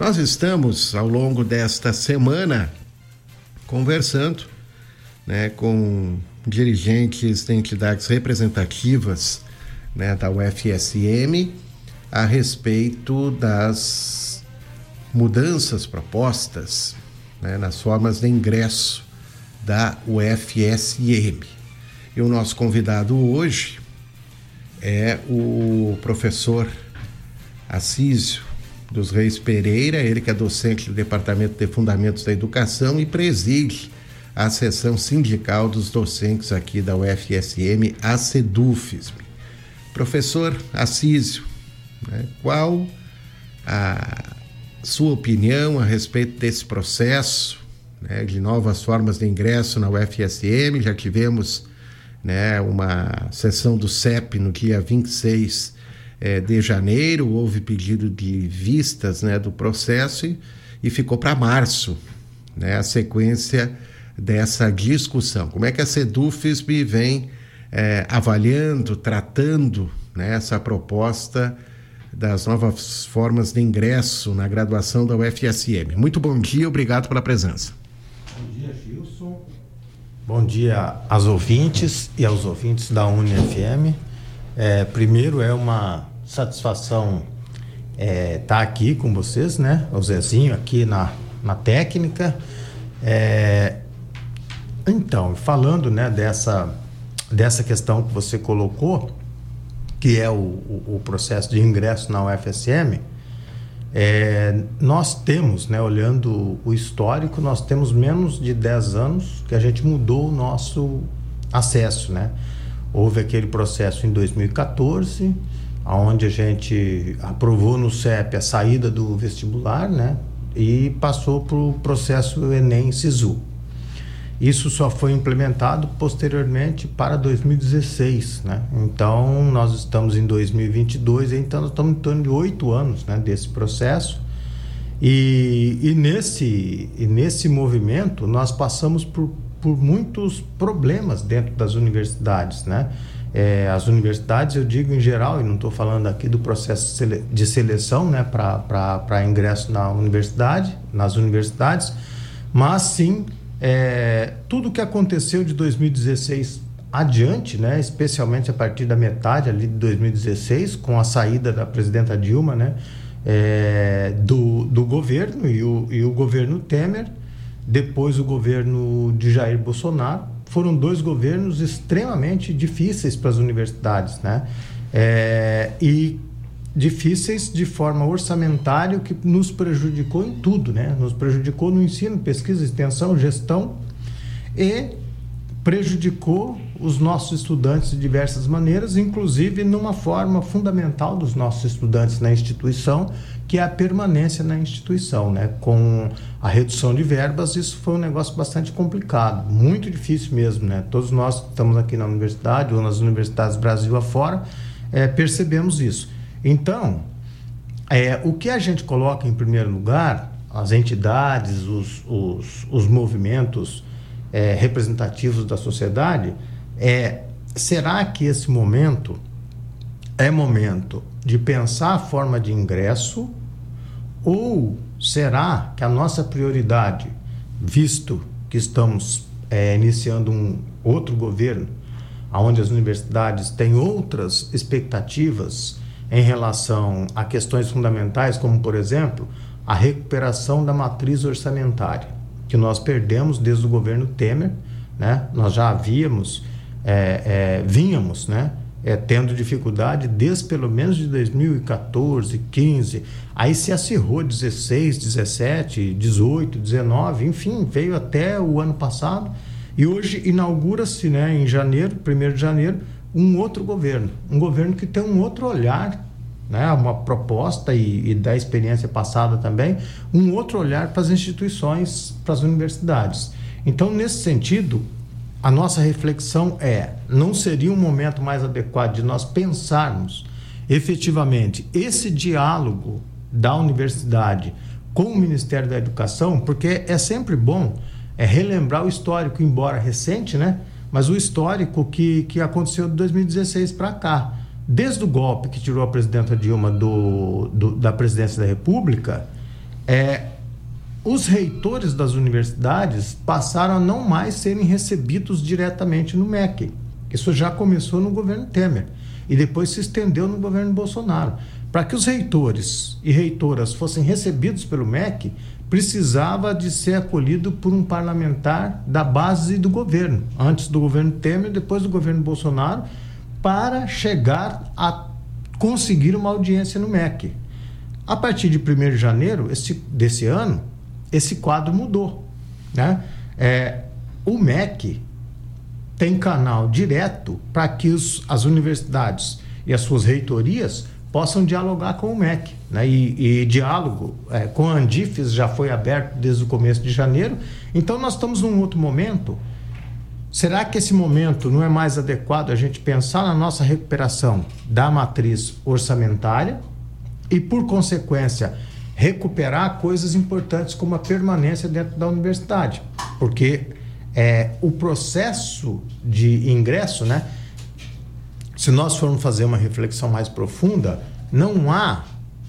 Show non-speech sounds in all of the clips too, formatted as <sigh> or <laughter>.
Nós estamos, ao longo desta semana, conversando né, com dirigentes de entidades representativas né, da UFSM a respeito das mudanças propostas né, nas formas de ingresso da UFSM. E o nosso convidado hoje é o professor Assísio dos Reis Pereira, ele que é docente do Departamento de Fundamentos da Educação e preside a seção sindical dos docentes aqui da UFSM, a SEDUFSM. Professor Assísio, né, qual a sua opinião a respeito desse processo né, de novas formas de ingresso na UFSM? Já tivemos né, uma sessão do CEP no dia 26 é, de janeiro, houve pedido de vistas né, do processo e, e ficou para março né, a sequência dessa discussão. Como é que a SEDUFSB vem é, avaliando, tratando né, essa proposta das novas formas de ingresso na graduação da UFSM? Muito bom dia, obrigado pela presença. Bom dia, Gilson. Bom dia aos ouvintes e aos ouvintes da UniFM. É, primeiro é uma satisfação estar é, tá aqui com vocês, né? O Zezinho aqui na, na técnica. É, então, falando né, dessa, dessa questão que você colocou, que é o, o, o processo de ingresso na UFSM, é, nós temos, né, olhando o histórico, nós temos menos de 10 anos que a gente mudou o nosso acesso. Né? Houve aquele processo em 2014, onde a gente aprovou no CEP a saída do vestibular, né? E passou para o processo Enem-SISU. Isso só foi implementado posteriormente para 2016, né? Então, nós estamos em 2022, então nós estamos em torno de oito anos né, desse processo. E, e, nesse, e nesse movimento, nós passamos por, por muitos problemas dentro das universidades, né? É, as universidades, eu digo em geral, e não estou falando aqui do processo de seleção né, para ingresso na universidade, nas universidades, mas sim é, tudo que aconteceu de 2016 adiante, né, especialmente a partir da metade ali de 2016, com a saída da presidenta Dilma né, é, do, do governo e o, e o governo Temer, depois o governo de Jair Bolsonaro foram dois governos extremamente difíceis para as universidades, né? É, e difíceis de forma orçamentária, que nos prejudicou em tudo, né? Nos prejudicou no ensino, pesquisa, extensão, gestão e prejudicou os nossos estudantes de diversas maneiras, inclusive numa forma fundamental dos nossos estudantes na instituição, que é a permanência na instituição, né? Com a redução de verbas, isso foi um negócio bastante complicado, muito difícil mesmo, né? Todos nós que estamos aqui na universidade ou nas universidades Brasil afora, é, percebemos isso. Então, é, o que a gente coloca em primeiro lugar, as entidades, os, os, os movimentos é, representativos da sociedade, é será que esse momento é momento de pensar a forma de ingresso ou será que a nossa prioridade, visto que estamos é, iniciando um outro governo, onde as universidades têm outras expectativas em relação a questões fundamentais, como, por exemplo, a recuperação da matriz orçamentária, que nós perdemos desde o governo Temer, né? nós já havíamos, é, é, vínhamos, né? é, tendo dificuldade desde pelo menos de 2014, 15, aí se acirrou 16, 17, 18, 19, enfim, veio até o ano passado e hoje inaugura-se, né, em janeiro, 1 de janeiro, um outro governo, um governo que tem um outro olhar, né, uma proposta e, e da experiência passada também, um outro olhar para as instituições, para as universidades. Então, nesse sentido, a nossa reflexão é: não seria um momento mais adequado de nós pensarmos efetivamente esse diálogo da universidade com o Ministério da Educação, porque é sempre bom é relembrar o histórico, embora recente, né? Mas o histórico que, que aconteceu de 2016 para cá. Desde o golpe que tirou a presidenta Dilma do, do, da presidência da República, é, os reitores das universidades passaram a não mais serem recebidos diretamente no MEC. Isso já começou no governo Temer e depois se estendeu no governo Bolsonaro. Para que os reitores e reitoras fossem recebidos pelo MEC, precisava de ser acolhido por um parlamentar da base do governo, antes do governo Temer, depois do governo Bolsonaro, para chegar a conseguir uma audiência no MEC. A partir de 1 de janeiro esse, desse ano, esse quadro mudou. Né? É, o MEC tem canal direto para que os, as universidades e as suas reitorias possam dialogar com o MEC. Né? E, e diálogo é, com a Andifes já foi aberto desde o começo de janeiro. Então, nós estamos num outro momento. Será que esse momento não é mais adequado a gente pensar na nossa recuperação da matriz orçamentária e, por consequência, recuperar coisas importantes como a permanência dentro da universidade? Porque é, o processo de ingresso, né? se nós formos fazer uma reflexão mais profunda, não há,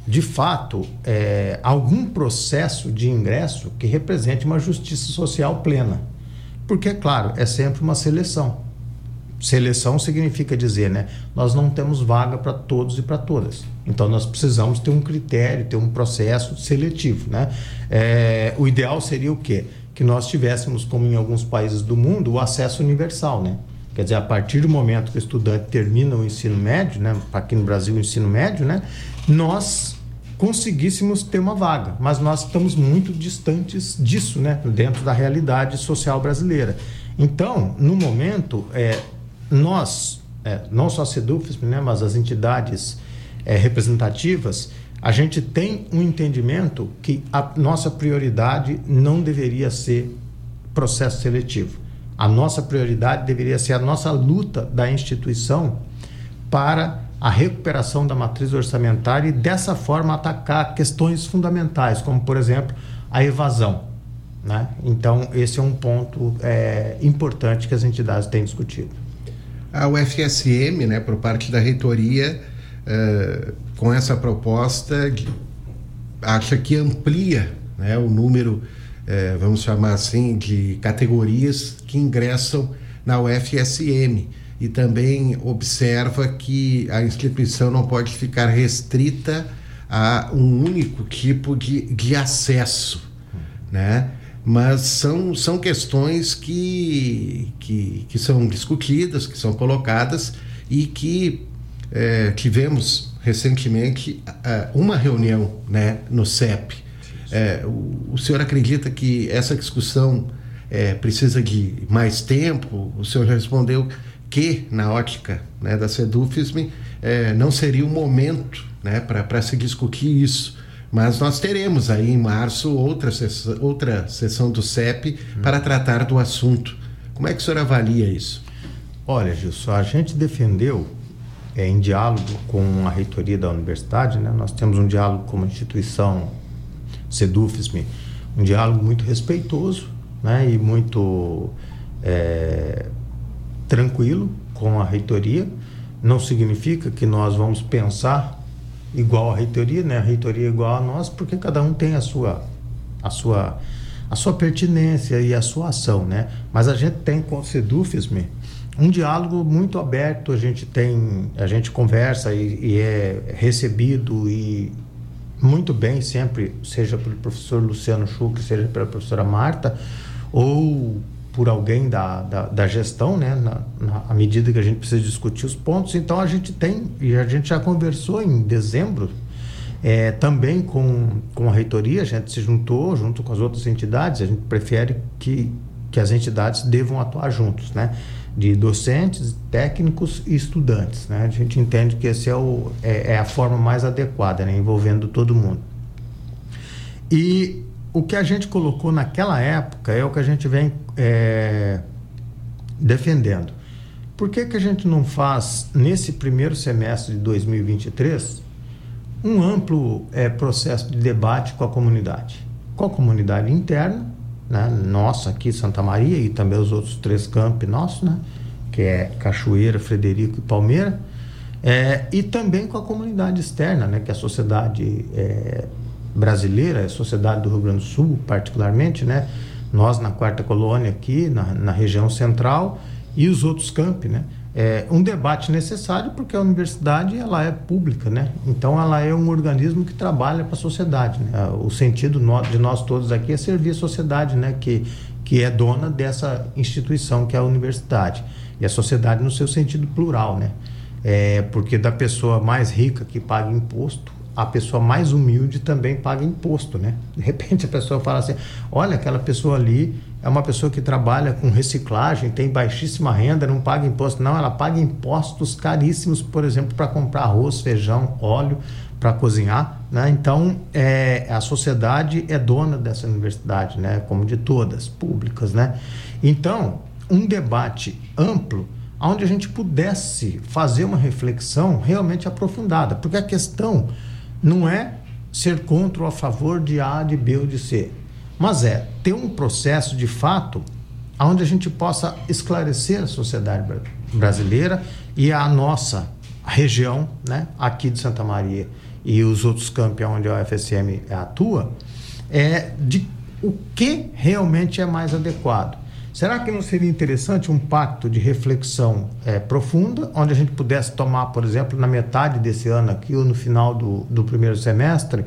de fato, é, algum processo de ingresso que represente uma justiça social plena. Porque, é claro, é sempre uma seleção. Seleção significa dizer, né? Nós não temos vaga para todos e para todas. Então, nós precisamos ter um critério, ter um processo seletivo, né? É, o ideal seria o quê? Que nós tivéssemos, como em alguns países do mundo, o acesso universal, né? Quer dizer, a partir do momento que o estudante termina o ensino médio, né, aqui no Brasil o ensino médio, né, nós conseguíssemos ter uma vaga, mas nós estamos muito distantes disso, né, dentro da realidade social brasileira. Então, no momento, é, nós, é, não só a SEDUFESP, né, mas as entidades é, representativas, a gente tem um entendimento que a nossa prioridade não deveria ser processo seletivo a nossa prioridade deveria ser a nossa luta da instituição para a recuperação da matriz orçamentária e dessa forma atacar questões fundamentais, como por exemplo a evasão. Né? Então, esse é um ponto é, importante que as entidades têm discutido. A UFSM, né, por parte da reitoria, é, com essa proposta, acha que amplia né, o número é, vamos chamar assim, de categorias que ingressam na UFSM e também observa que a instituição não pode ficar restrita a um único tipo de, de acesso, né? Mas são, são questões que, que, que são discutidas, que são colocadas e que é, tivemos recentemente uma reunião né, no CEP, é, o, o, senhor acredita que essa discussão é, precisa de mais tempo? O senhor já respondeu que, na ótica né, da SEDUFISM, é, não seria o momento né, para se discutir isso. Mas nós teremos aí em março outra sessão, outra sessão do CEP hum. para tratar do assunto. Como é que o senhor avalia isso? Olha, Gilson, a gente defendeu é, em diálogo com a reitoria da universidade, né? nós temos um diálogo como instituição Sedufes-me, um diálogo muito respeitoso né, e muito é, tranquilo com a reitoria. Não significa que nós vamos pensar igual à reitoria, né? A reitoria é igual a nós, porque cada um tem a sua, a sua, a sua pertinência e a sua ação, né? Mas a gente tem com o Sedufes-me um diálogo muito aberto, a gente tem, a gente conversa e, e é recebido e muito bem sempre, seja pelo professor Luciano Schuch, seja pela professora Marta, ou por alguém da, da, da gestão, né, na, na, à medida que a gente precisa discutir os pontos. Então a gente tem, e a gente já conversou em dezembro, é, também com, com a reitoria, a gente se juntou junto com as outras entidades, a gente prefere que, que as entidades devam atuar juntos, né? de docentes, técnicos e estudantes. Né? A gente entende que essa é, o, é, é, a forma mais adequada, né? envolvendo todo mundo. E o que a gente colocou naquela época é o que a gente vem é, defendendo. Por que, que a gente não faz, nesse primeiro semestre de 2023, um amplo é, processo de debate com a comunidade? Com a comunidade interna né? nossa aqui, Santa Maria, e também os outros três campi nossos, né? que é Cachoeira, Frederico e Palmeira, é, e também com a comunidade externa, né? que é a sociedade é, brasileira, a sociedade do Rio Grande do Sul, particularmente, né? Nós na quarta colônia aqui, na, na região central, e os outros campi, né? É um debate necessário porque a universidade ela é pública, né? Então ela é um organismo que trabalha para a sociedade. Né? O sentido de nós todos aqui é servir a sociedade, né? Que que é dona dessa instituição que é a universidade e a sociedade no seu sentido plural, né? É porque da pessoa mais rica que paga imposto a pessoa mais humilde também paga imposto, né? De repente a pessoa fala assim: olha, aquela pessoa ali é uma pessoa que trabalha com reciclagem, tem baixíssima renda, não paga imposto. Não, ela paga impostos caríssimos, por exemplo, para comprar arroz, feijão, óleo para cozinhar, né? Então, é, a sociedade é dona dessa universidade, né? Como de todas, públicas, né? Então, um debate amplo onde a gente pudesse fazer uma reflexão realmente aprofundada, porque a questão não é ser contra ou a favor de A, de B ou de C, mas é ter um processo de fato onde a gente possa esclarecer a sociedade brasileira e a nossa região, né, aqui de Santa Maria e os outros campos onde a UFSM atua, é de o que realmente é mais adequado. Será que não seria interessante um pacto de reflexão é, profunda, onde a gente pudesse tomar, por exemplo, na metade desse ano aqui ou no final do, do primeiro semestre,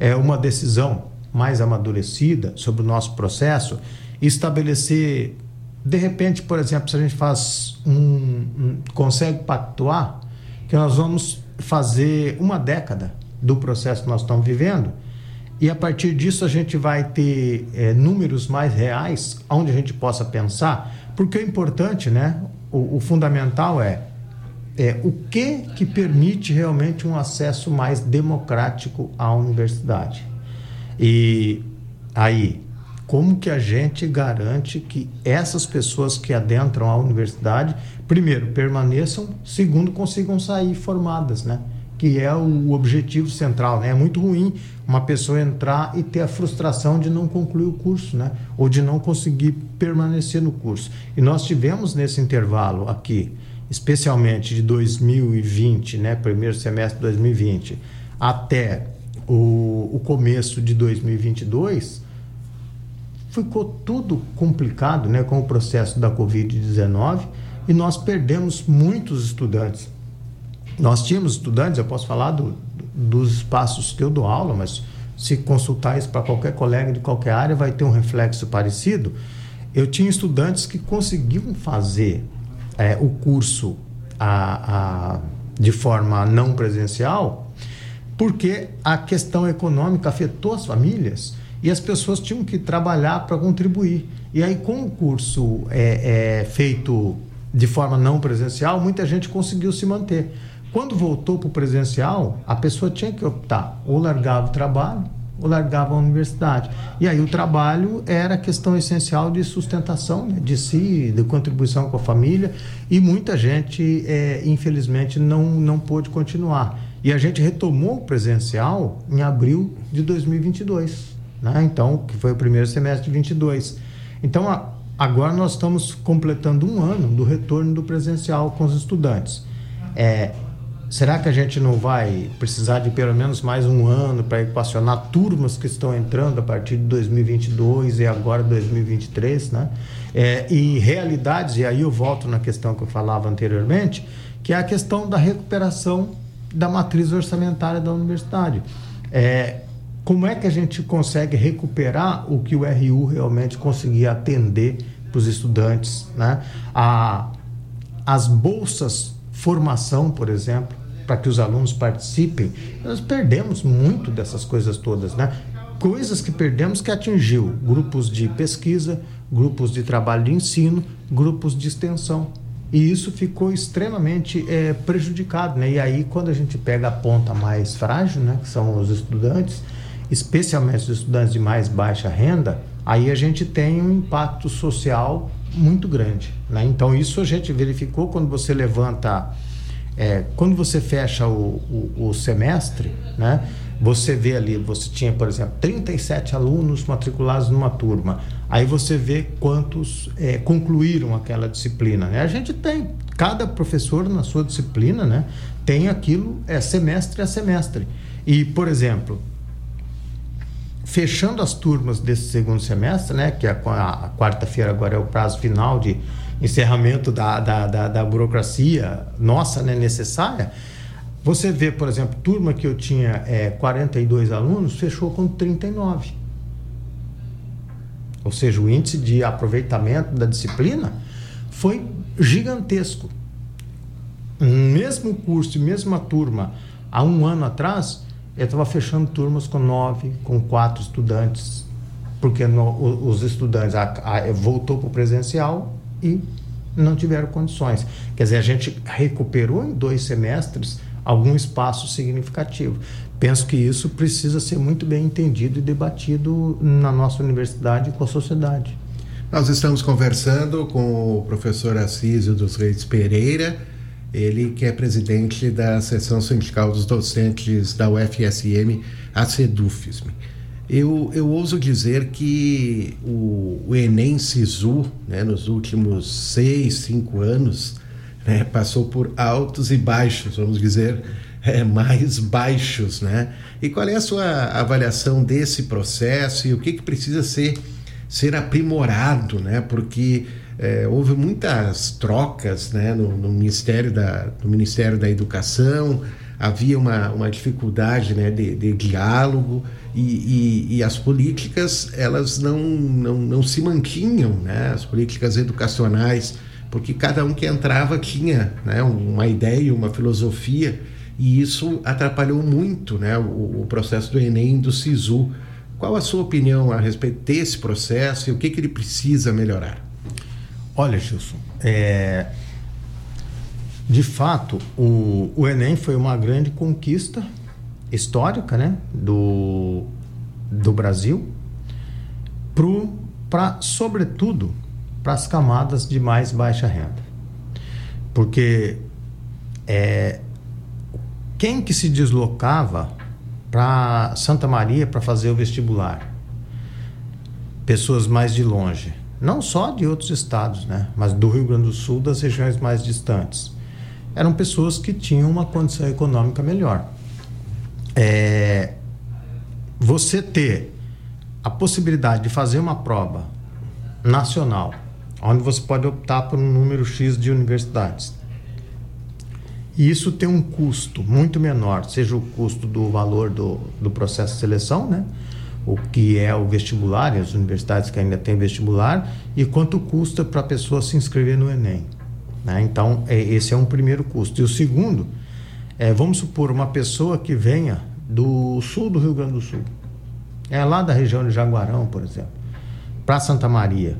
é, uma decisão mais amadurecida sobre o nosso processo e estabelecer, de repente, por exemplo, se a gente faz um, um consegue pactuar que nós vamos fazer uma década do processo que nós estamos vivendo e a partir disso a gente vai ter é, números mais reais onde a gente possa pensar, porque o importante, né, o, o fundamental é, é o que que permite realmente um acesso mais democrático à universidade. E aí, como que a gente garante que essas pessoas que adentram a universidade, primeiro, permaneçam, segundo, consigam sair formadas, né? Que é o objetivo central. Né? É muito ruim uma pessoa entrar e ter a frustração de não concluir o curso, né? ou de não conseguir permanecer no curso. E nós tivemos nesse intervalo aqui, especialmente de 2020, né? primeiro semestre de 2020, até o, o começo de 2022, ficou tudo complicado né? com o processo da Covid-19 e nós perdemos muitos estudantes nós tínhamos estudantes, eu posso falar do, dos espaços que eu dou aula, mas se consultar isso para qualquer colega de qualquer área, vai ter um reflexo parecido. Eu tinha estudantes que conseguiam fazer é, o curso a, a, de forma não presencial, porque a questão econômica afetou as famílias e as pessoas tinham que trabalhar para contribuir. E aí, com o curso é, é, feito de forma não presencial, muita gente conseguiu se manter. Quando voltou para o presencial, a pessoa tinha que optar ou largava o trabalho ou largava a universidade. E aí o trabalho era questão essencial de sustentação né, de si, de contribuição com a família, e muita gente, é, infelizmente, não, não pôde continuar. E a gente retomou o presencial em abril de 2022, né? então, que foi o primeiro semestre de 22. Então, a, agora nós estamos completando um ano do retorno do presencial com os estudantes. É, Será que a gente não vai precisar de pelo menos mais um ano para equacionar turmas que estão entrando a partir de 2022 e agora 2023, né? É, e realidades, e aí eu volto na questão que eu falava anteriormente, que é a questão da recuperação da matriz orçamentária da universidade. É, como é que a gente consegue recuperar o que o RU realmente conseguia atender para os estudantes, né? A, as bolsas formação, por exemplo, para que os alunos participem, nós perdemos muito dessas coisas todas, né? Coisas que perdemos que atingiu grupos de pesquisa, grupos de trabalho de ensino, grupos de extensão. E isso ficou extremamente é, prejudicado, né? E aí, quando a gente pega a ponta mais frágil, né? Que são os estudantes, especialmente os estudantes de mais baixa renda, aí a gente tem um impacto social muito grande, né? Então, isso a gente verificou quando você levanta é, quando você fecha o, o, o, semestre, né, você vê ali, você tinha, por exemplo, 37 alunos matriculados numa turma. Aí você vê quantos é, concluíram aquela disciplina. Né? A gente tem, cada professor na sua disciplina, né, tem aquilo é semestre a semestre. E, por exemplo, fechando as turmas desse segundo semestre, né, que a, a, a quarta-feira agora é o prazo final de encerramento da, da, da, da burocracia nossa, né, necessária, você vê, por exemplo, turma que eu tinha é, 42 alunos, fechou com 39. Ou seja, o índice de aproveitamento da disciplina foi gigantesco. Mesmo curso, mesma turma, há um ano atrás, eu estava fechando turmas com nove, com quatro estudantes, porque no, os estudantes a, a, voltou para o presencial e não tiveram condições. Quer dizer, a gente recuperou em dois semestres algum espaço significativo. Penso que isso precisa ser muito bem entendido e debatido na nossa universidade e com a sociedade. Nós estamos conversando com o professor Assísio dos Reis Pereira, ele que é presidente da seção sindical dos docentes da UFSM, a CEDUFSM. Eu, eu ouso dizer que o, o Enem Sisu, né, nos últimos seis, cinco anos, né, passou por altos e baixos, vamos dizer, <laughs> é, mais baixos. Né? E qual é a sua avaliação desse processo e o que, que precisa ser, ser aprimorado? Né? Porque é, houve muitas trocas né, no, no, Ministério da, no Ministério da Educação, havia uma, uma dificuldade né, de, de diálogo e, e, e, as políticas elas não, não, não se mantinham, né, as políticas educacionais porque cada um que entrava tinha né, uma ideia, uma filosofia, e isso atrapalhou muito né, o, o, processo do Enem do SISU. Qual a sua opinião a respeito desse processo e o que, que ele precisa melhorar? Olha, Gilson, é... de fato, o, o Enem foi uma grande conquista histórica né, do, do Brasil, para, sobretudo, para as camadas de mais baixa renda. Porque é, quem que se deslocava para Santa Maria para fazer o vestibular? Pessoas mais de longe. Não só de outros estados, né? mas do Rio Grande do Sul, das regiões mais distantes. Eram pessoas que tinham uma condição econômica melhor. É, você ter a possibilidade de fazer uma prova nacional onde você pode optar por um número X de universidades. E isso tem um custo muito menor, seja o custo do valor do, do processo de seleção, né? o que é o vestibular, e as universidades que ainda têm vestibular, e quanto custa para a pessoa se inscrever no Enem. Né? Então, é, esse é um primeiro custo. E o segundo, é, vamos supor, uma pessoa que venha do sul do Rio Grande do Sul, é lá da região de Jaguarão, por exemplo, para Santa Maria,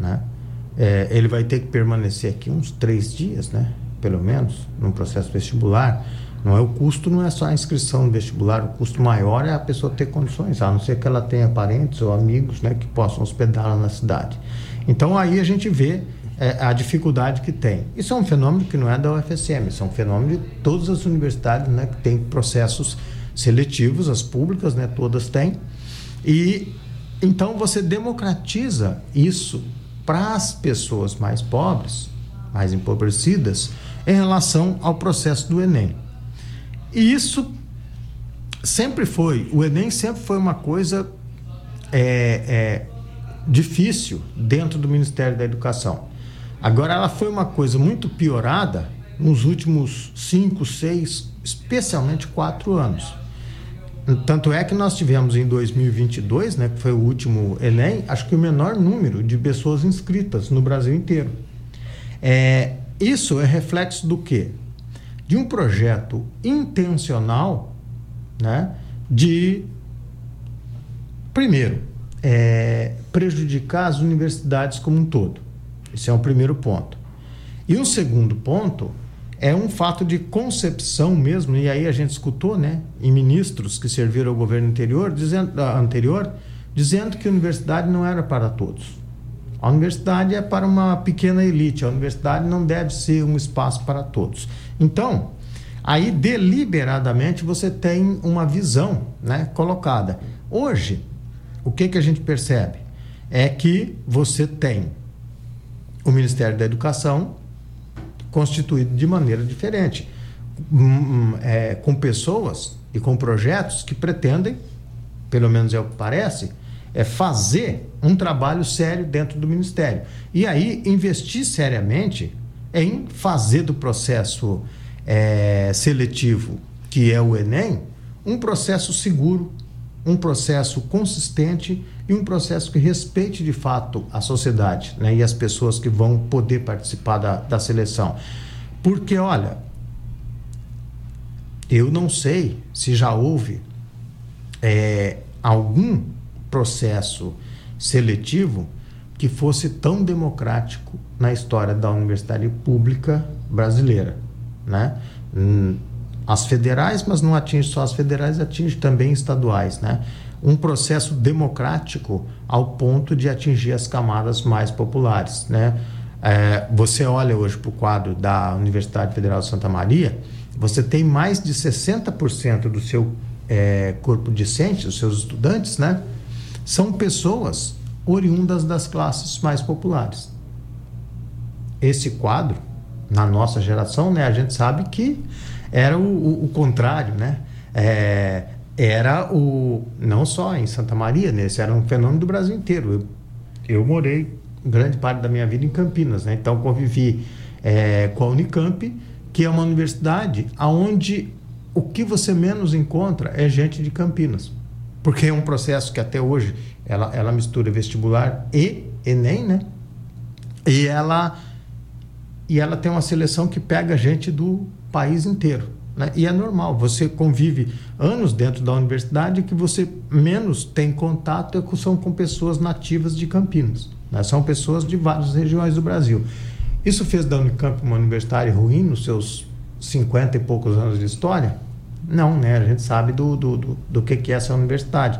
né? é, ele vai ter que permanecer aqui uns três dias, né? Pelo menos, num processo vestibular. Não é o custo, não é só a inscrição no vestibular, o custo maior é a pessoa ter condições, a não ser que ela tenha parentes ou amigos né, que possam hospedá-la na cidade. Então aí a gente vê é, a dificuldade que tem. Isso é um fenômeno que não é da UFSM, isso é um fenômeno de todas as universidades né, que têm processos seletivos, as públicas, né, todas têm. E então você democratiza isso para as pessoas mais pobres, mais empobrecidas, em relação ao processo do Enem. E isso sempre foi, o Enem sempre foi uma coisa é, é, difícil dentro do Ministério da Educação. Agora, ela foi uma coisa muito piorada nos últimos cinco, seis, especialmente quatro anos. Tanto é que nós tivemos em 2022, né, que foi o último Enem, acho que o menor número de pessoas inscritas no Brasil inteiro. É, isso é reflexo do quê? De um projeto intencional né, de, primeiro, é, prejudicar as universidades como um todo. Esse é o primeiro ponto. E um segundo ponto é um fato de concepção mesmo, e aí a gente escutou, né, em ministros que serviram ao governo anterior, dizendo, anterior, dizendo que a universidade não era para todos. A universidade é para uma pequena elite, a universidade não deve ser um espaço para todos. Então, aí deliberadamente você tem uma visão né, colocada. Hoje, o que, que a gente percebe? É que você tem o Ministério da Educação constituído de maneira diferente, hum, hum, é, com pessoas e com projetos que pretendem pelo menos é o que parece, é fazer um trabalho sério dentro do Ministério. E aí investir seriamente em fazer do processo é, seletivo, que é o Enem, um processo seguro, um processo consistente e um processo que respeite de fato a sociedade né, e as pessoas que vão poder participar da, da seleção. Porque, olha, eu não sei se já houve é, algum processo seletivo que fosse tão democrático na história da universidade pública brasileira, né? As federais, mas não atinge só as federais, atinge também estaduais, né? Um processo democrático ao ponto de atingir as camadas mais populares, né? É, você olha hoje para o quadro da Universidade Federal de Santa Maria, você tem mais de 60% do seu é, corpo discente, os seus estudantes, né? São pessoas oriundas das classes mais populares. Esse quadro, na nossa geração, né, a gente sabe que era o, o, o contrário, né? É, era o não só em Santa Maria, né? Era um fenômeno do Brasil inteiro. Eu, eu morei grande parte da minha vida em Campinas, né? Então convivi é, com a Unicamp, que é uma universidade aonde o que você menos encontra é gente de Campinas, porque é um processo que até hoje ela, ela mistura vestibular e Enem, né? E ela e ela tem uma seleção que pega gente do país inteiro. Né? E é normal, você convive anos dentro da universidade que você menos tem contato é são com pessoas nativas de Campinas. Né? São pessoas de várias regiões do Brasil. Isso fez da Unicamp uma universidade ruim nos seus 50 e poucos anos de história? Não, né? A gente sabe do, do, do, do que, que é essa universidade.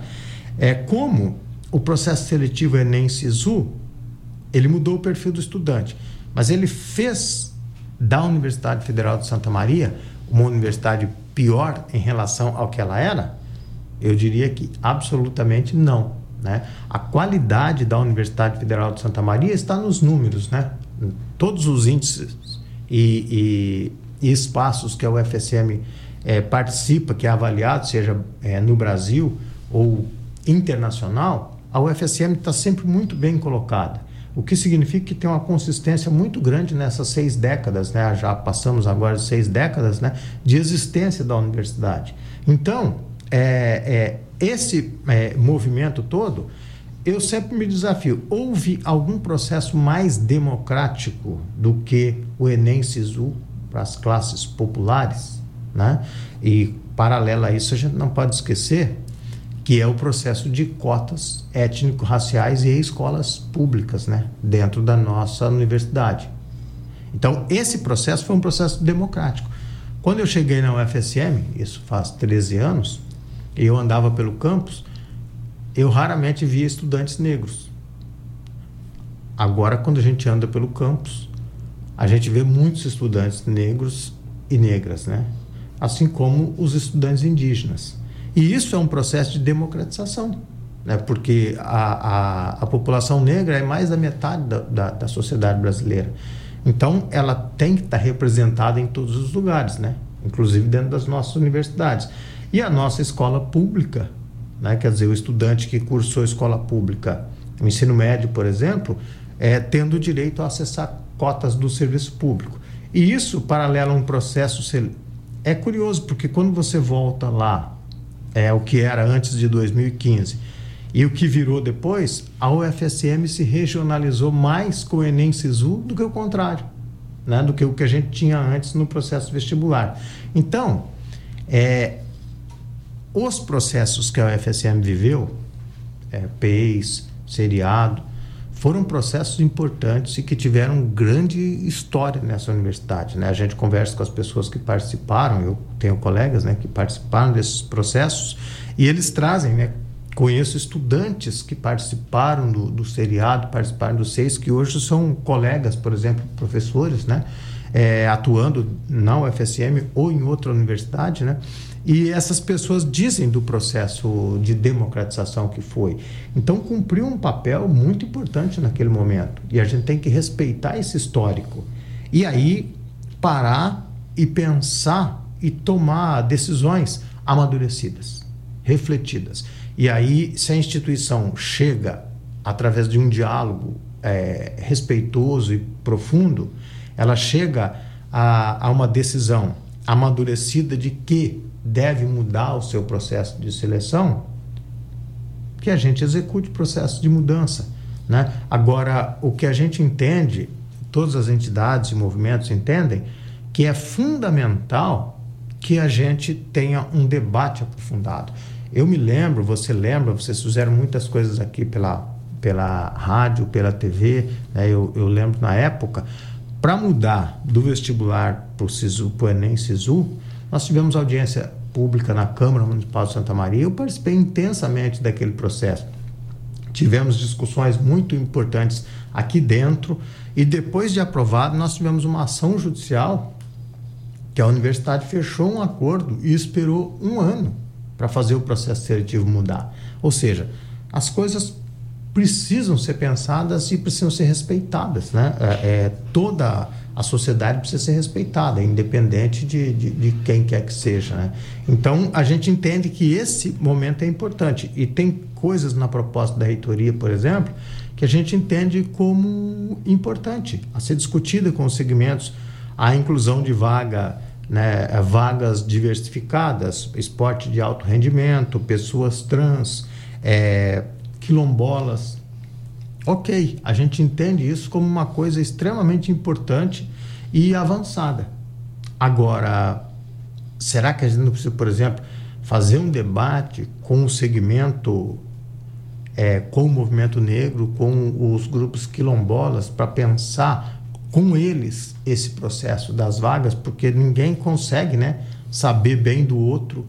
É como o processo seletivo Enem-SISU, ele mudou o perfil do estudante, mas ele fez da Universidade Federal de Santa Maria uma universidade pior em relação ao que ela era? Eu diria que absolutamente não. Né? A qualidade da Universidade Federal de Santa Maria está nos números, né? Todos os índices e, e, e espaços que a UFSM é, participa, que é avaliado, seja é, no Brasil ou internacional, a UFSM está sempre muito bem colocada. O que significa que tem uma consistência muito grande nessas seis décadas, né? já passamos agora seis décadas né? de existência da universidade. Então, é, é esse é, movimento todo, eu sempre me desafio: houve algum processo mais democrático do que o Enem Sisu para as classes populares? Né? E, paralelo a isso, a gente não pode esquecer que é o processo de cotas étnico-raciais e escolas públicas né? dentro da nossa universidade. Então, esse processo foi um processo democrático. Quando eu cheguei na UFSM, isso faz 13 anos, e eu andava pelo campus, eu raramente via estudantes negros. Agora, quando a gente anda pelo campus, a gente vê muitos estudantes negros e negras, né? Assim como os estudantes indígenas. E isso é um processo de democratização, né? porque a, a, a população negra é mais da metade da, da, da, sociedade brasileira. Então, ela tem que estar representada em todos os lugares, né? inclusive dentro das nossas universidades. E a nossa escola pública, né? quer dizer, o estudante que cursou escola pública, o ensino médio, por exemplo, é tendo o direito a acessar cotas do serviço público. E isso, paralelo a um processo. É curioso, porque quando você volta lá, é o que era antes de 2015, e o que virou depois, a UFSM se regionalizou mais com o Enem Sisu do que o contrário, né? do que o que a gente tinha antes no processo vestibular. Então, é, os processos que a UFSM viveu, é, PEIs, seriado, foram processos importantes e que tiveram grande história nessa universidade. Né? A gente conversa com as pessoas que participaram, eu tenho colegas né, que participaram desses processos, e eles trazem, né, conheço estudantes que participaram do, do seriado, participaram do SEIS, que hoje são colegas, por exemplo, professores, né, é, atuando na UFSM ou em outra universidade, né, e essas pessoas dizem do processo de democratização que foi. Então, cumpriu um papel muito importante naquele momento. E a gente tem que respeitar esse histórico. E aí, parar e pensar e tomar decisões amadurecidas, refletidas. E aí, se a instituição chega através de um diálogo é, respeitoso e profundo, ela chega a, a uma decisão amadurecida de que deve mudar o seu processo de seleção, que a gente execute o processo de mudança. Né? Agora, o que a gente entende, todas as entidades e movimentos entendem, que é fundamental que a gente tenha um debate aprofundado. Eu me lembro, você lembra, vocês fizeram muitas coisas aqui pela, pela rádio, pela TV, né? eu, eu lembro na época, para mudar do vestibular para o Enem SISU, nós tivemos audiência pública na Câmara Municipal de Santa Maria, eu participei intensamente daquele processo. Tivemos discussões muito importantes aqui dentro e depois de aprovado, nós tivemos uma ação judicial que a universidade fechou um acordo e esperou um ano para fazer o processo seletivo mudar. Ou seja, as coisas precisam ser pensadas e precisam ser respeitadas. Né? É, é, toda a sociedade precisa ser respeitada, independente de, de, de, quem quer que seja. Né? Então, a gente entende que esse momento é importante. E tem coisas na proposta da reitoria, por exemplo, que a gente entende como importante a ser discutida com os segmentos. A inclusão de vaga, né, vagas diversificadas, esporte de alto rendimento, pessoas trans, é, quilombolas. Ok, a gente entende isso como uma coisa extremamente importante e avançada. Agora, será que a gente não precisa, por exemplo, fazer um debate com o segmento, é, com o movimento negro, com os grupos quilombolas, para pensar com eles esse processo das vagas, porque ninguém consegue né, saber bem do outro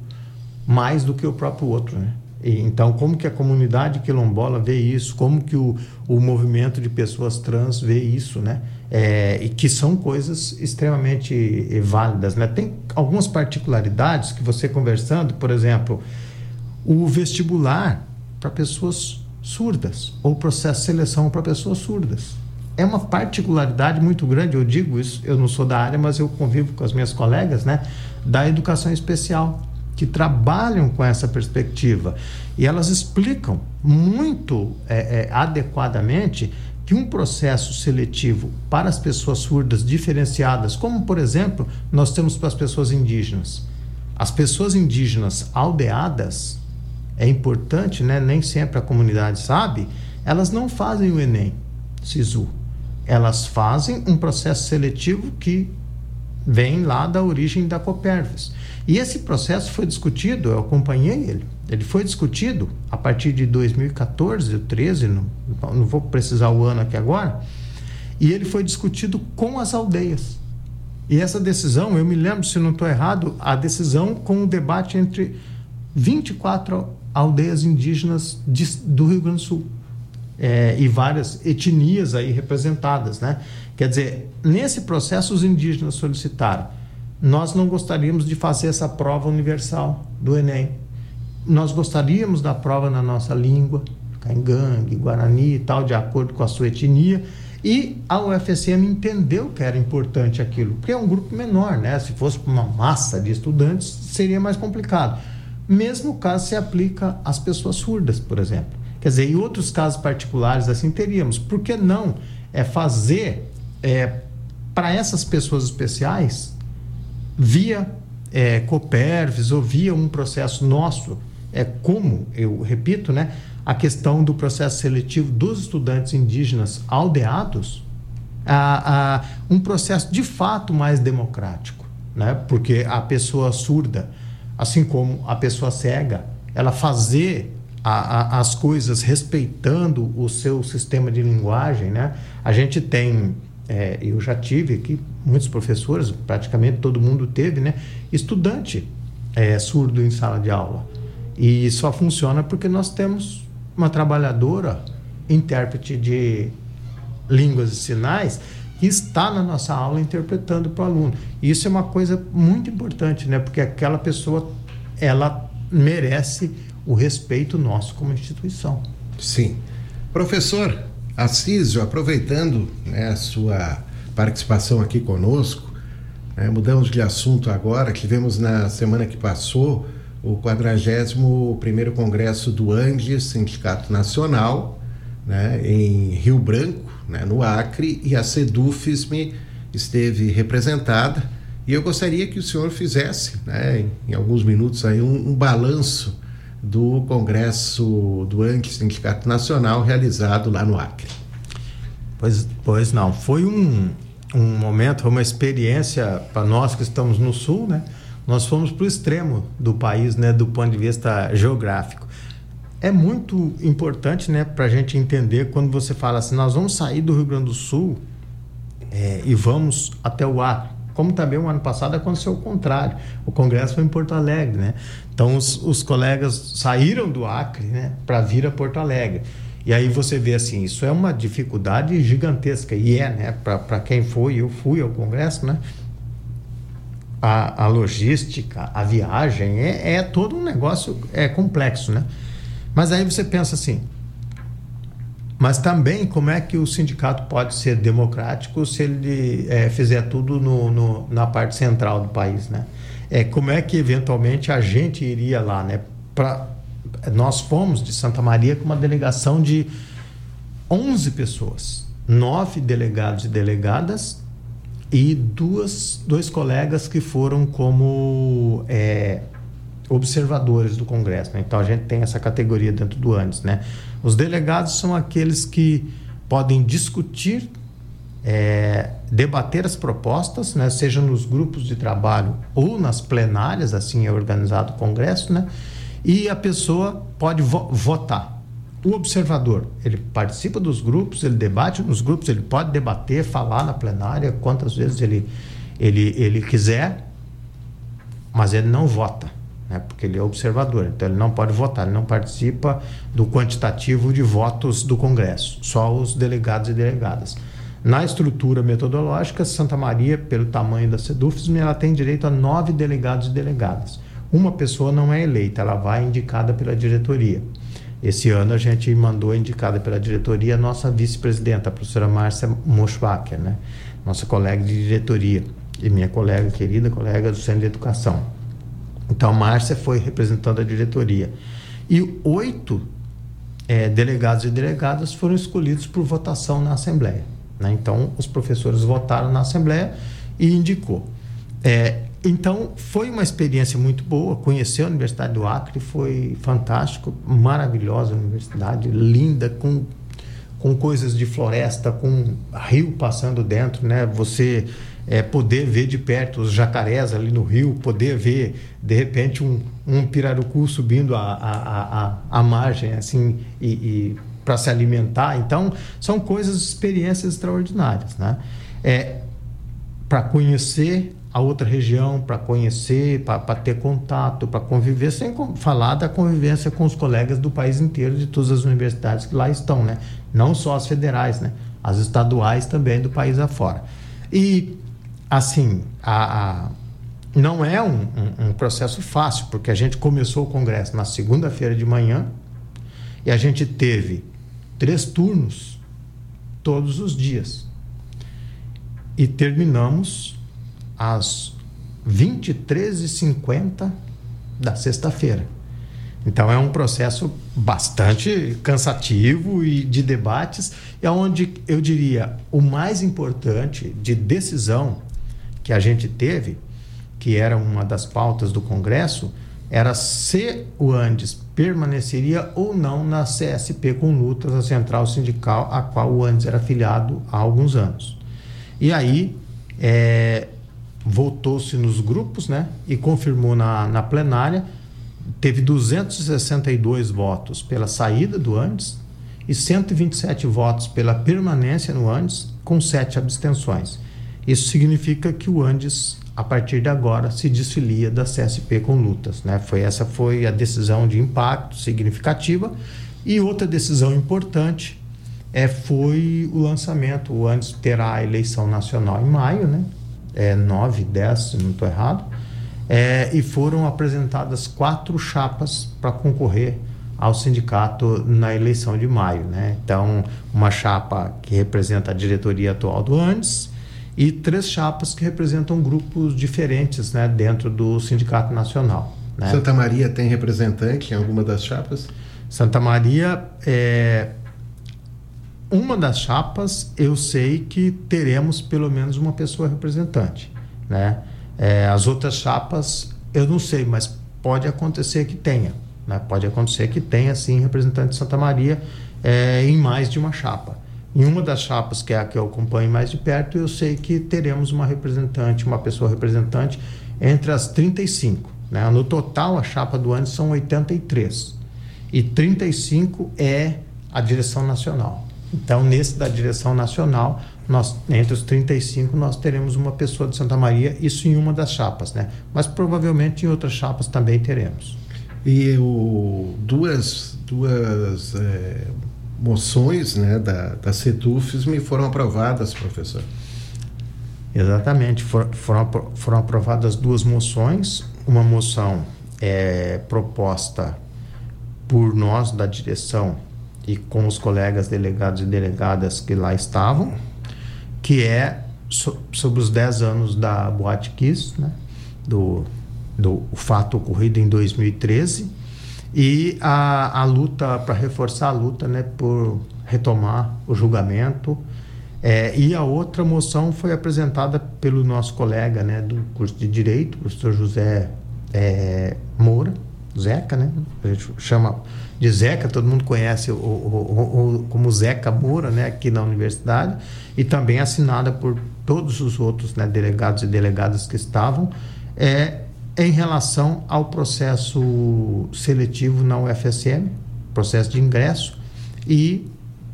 mais do que o próprio outro. Né? E, então, como que a comunidade quilombola vê isso? Como que o, o movimento de pessoas trans vê isso, né? É, e que são coisas extremamente válidas, né? Tem algumas particularidades que você conversando, por exemplo, o vestibular para pessoas surdas ou o processo de seleção para pessoas surdas. É uma particularidade muito grande, eu digo isso, eu não sou da área, mas eu convivo com as minhas colegas, né, da educação especial que trabalham com essa perspectiva. E elas explicam muito é, é, adequadamente que um processo seletivo para as pessoas surdas diferenciadas, como por exemplo nós temos para as pessoas indígenas, as pessoas indígenas aldeadas, é importante, né? nem sempre a comunidade sabe, elas não fazem o Enem, SISU. Elas fazem um processo seletivo que vem lá da origem da Copervis. E esse processo foi discutido, eu acompanhei ele, ele foi discutido a partir de 2014, 2013, não, não vou precisar o ano aqui agora, e ele foi discutido com as aldeias. E essa decisão, eu me lembro, se não estou errado, a decisão com o debate entre 24 aldeias indígenas de, do Rio Grande do Sul. É, e várias etnias aí representadas, né? Quer dizer, nesse processo os indígenas solicitaram nós não gostaríamos de fazer essa prova universal do Enem. Nós gostaríamos da prova na nossa língua, Caingangue, Guarani e tal, de acordo com a sua etnia. E a UFSM entendeu que era importante aquilo, porque é um grupo menor, né? Se fosse uma massa de estudantes, seria mais complicado. Mesmo caso se aplica às pessoas surdas, por exemplo. Quer dizer, em outros casos particulares assim teríamos. Por que não é fazer é, para essas pessoas especiais via é, Coperves ou via um processo nosso, é como, eu repito, né, a questão do processo seletivo dos estudantes indígenas aldeados, a, a, um processo de fato mais democrático, né? porque a pessoa surda, assim como a pessoa cega, ela fazer a, as coisas respeitando o seu sistema de linguagem, né? A gente tem é, eu já tive aqui muitos professores, praticamente todo mundo teve, né? Estudante é, surdo em sala de aula. E só funciona porque nós temos uma trabalhadora, intérprete de línguas e sinais, que está na nossa aula interpretando para o aluno. Isso é uma coisa muito importante, né? Porque aquela pessoa, ela merece o respeito nosso como instituição. Sim. Professor, Assísio, aproveitando né, a sua participação aqui conosco, né, mudamos de assunto agora, tivemos na semana que passou o 41º Congresso do Andes, Sindicato Nacional, né, em Rio Branco, né, no Acre, e a Sedufisme esteve representada. E eu gostaria que o senhor fizesse, né, em, em alguns minutos, aí, um, um balanço do Congresso do Andes, Sindicato Nacional, realizado lá no Acre. Pois, pois não, foi um, um momento, uma experiência para nós que estamos no Sul, né? Nós fomos para o extremo do país, né, do ponto de vista geográfico. É muito importante, né, para a gente entender quando você fala assim, nós vamos sair do Rio Grande do Sul é, e vamos até o Acre. Como também o ano passado aconteceu o contrário. O congresso foi em Porto Alegre, né? Então os, os colegas saíram do Acre, né, para vir a Porto Alegre. E aí você vê assim, isso é uma dificuldade gigantesca e é, né, para quem foi, eu fui ao congresso, né? a, a logística, a viagem, é, é todo um negócio é complexo, né? Mas aí você pensa assim, mas também como é que o sindicato pode ser democrático se ele é, fizer tudo no, no, na parte central do país, né? É, como é que eventualmente a gente iria lá, né? Pra, nós fomos de Santa Maria com uma delegação de 11 pessoas, nove delegados e delegadas e duas, dois colegas que foram como é, observadores do Congresso. Né? Então a gente tem essa categoria dentro do ANDES. Né? Os delegados são aqueles que podem discutir, é, debater as propostas, né? seja nos grupos de trabalho ou nas plenárias, assim é organizado o Congresso, né? e a pessoa pode vo votar. O observador, ele participa dos grupos, ele debate nos grupos, ele pode debater, falar na plenária quantas vezes ele, ele, ele quiser, mas ele não vota, né? porque ele é observador, então ele não pode votar, ele não participa do quantitativo de votos do Congresso, só os delegados e delegadas. Na estrutura metodológica, Santa Maria, pelo tamanho da SEDUFSM, ela tem direito a nove delegados e delegadas. Uma pessoa não é eleita, ela vai indicada pela diretoria. Esse ano a gente mandou indicada pela diretoria a nossa vice-presidenta, a professora Márcia Moschwacker, né? nossa colega de diretoria e minha colega, querida colega do Centro de Educação. Então, a Márcia foi representando a diretoria. E oito é, delegados e delegadas foram escolhidos por votação na Assembleia. Né? Então, os professores votaram na Assembleia e indicou. É, então, foi uma experiência muito boa. Conhecer a Universidade do Acre foi fantástico, maravilhosa universidade, linda, com, com coisas de floresta, com rio passando dentro, né? Você é, poder ver de perto os jacarés ali no rio, poder ver, de repente, um, um pirarucu subindo a, a, a, a margem, assim, e, e para se alimentar. Então, são coisas, experiências extraordinárias, né? É, para conhecer a outra região para conhecer, para ter contato, para conviver, sem falar da convivência com os colegas do país inteiro, de todas as universidades que lá estão, né? Não só as federais, né? As estaduais também do país afora. E, assim, a, a não é um, um, um processo fácil, porque a gente começou o congresso na segunda-feira de manhã e a gente teve três turnos todos os dias. E terminamos às 23h50 da sexta-feira. Então é um processo bastante cansativo e de debates, é onde eu diria o mais importante de decisão que a gente teve, que era uma das pautas do Congresso, era se o Andes permaneceria ou não na CSP com lutas, a central sindical a qual o Andes era afiliado há alguns anos. E aí é, voltou-se nos grupos né, e confirmou na, na plenária. Teve 262 votos pela saída do Andes e 127 votos pela permanência no Andes, com sete abstenções. Isso significa que o Andes, a partir de agora, se desfilia da CSP com lutas. Né? Foi, essa foi a decisão de impacto significativa. E outra decisão importante é, foi o lançamento. O Andes terá a eleição nacional em maio, né? é, 9, 10, se não estou errado, é, e foram apresentadas quatro chapas para concorrer ao sindicato na eleição de maio. Né? Então, uma chapa que representa a diretoria atual do ANDES e três chapas que representam grupos diferentes né, dentro do Sindicato Nacional. Né? Santa Maria tem representante em alguma das chapas? Santa Maria é uma das chapas eu sei que teremos pelo menos uma pessoa representante, né? É, as outras chapas eu não sei, mas pode acontecer que tenha, né? Pode acontecer que tenha sim representante de Santa Maria é, em mais de uma chapa. Em uma das chapas, que é a que eu acompanho mais de perto, eu sei que teremos uma representante, uma pessoa representante entre as 35. Né? No total, a chapa do ano são 83. E 35 é a direção nacional. Então, nesse da direção nacional, nós, entre os 35, nós teremos uma pessoa de Santa Maria, isso em uma das chapas, né? Mas provavelmente em outras chapas também teremos. E o, duas, duas é, moções né, da, da CETUFES foram aprovadas, professor. Exatamente, For, foram, foram aprovadas duas moções. Uma moção é proposta por nós da direção e com os colegas delegados e delegadas que lá estavam, que é so, sobre os 10 anos da Boate Kiss, né? do, do fato ocorrido em 2013, e a, a luta, para reforçar a luta né, por retomar o julgamento. É, e a outra moção foi apresentada pelo nosso colega né, do curso de Direito, professor José é, Moura, Zeca, né? A gente chama de Zeca, todo mundo conhece o, o, o, como Zeca Moura, né? Aqui na universidade, e também assinada por todos os outros né, delegados e delegadas que estavam, é, em relação ao processo seletivo na UFSM, processo de ingresso, e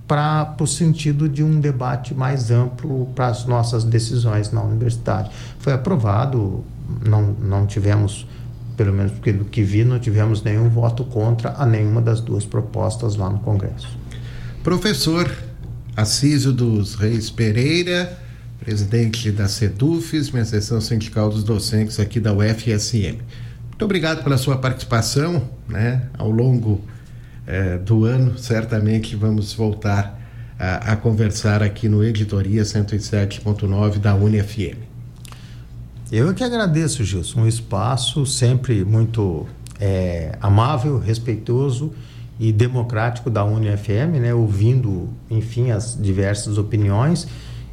para o sentido de um debate mais amplo para as nossas decisões na universidade. Foi aprovado, não, não tivemos pelo menos do que vi, não tivemos nenhum voto contra a nenhuma das duas propostas lá no Congresso. Professor Assísio dos Reis Pereira, presidente da CETUFES, minha seção sindical dos docentes aqui da UFSM. Muito obrigado pela sua participação, né? Ao longo eh, do ano, certamente vamos voltar a, a conversar aqui no Editoria 107.9 da UniFM. Eu é que agradeço, Gilson. Um espaço sempre muito é, amável, respeitoso e democrático da UniFM, né? ouvindo, enfim, as diversas opiniões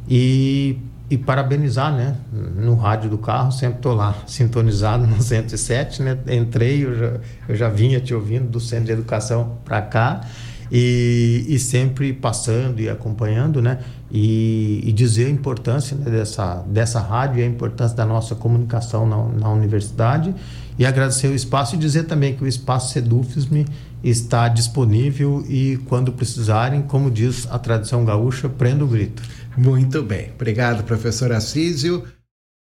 e, e parabenizar, né? No rádio do carro, sempre estou lá, <laughs> sintonizado no 107, né? Entrei, eu já, eu já vinha te ouvindo do Centro de Educação para cá e, e sempre passando e acompanhando, né? E, e dizer a importância né, dessa, dessa rádio e a importância da nossa comunicação na, na universidade e agradecer o espaço e dizer também que o espaço Sedufisme está disponível e quando precisarem, como diz a tradição gaúcha, prenda o grito. Muito bem. Obrigado, professor Assísio.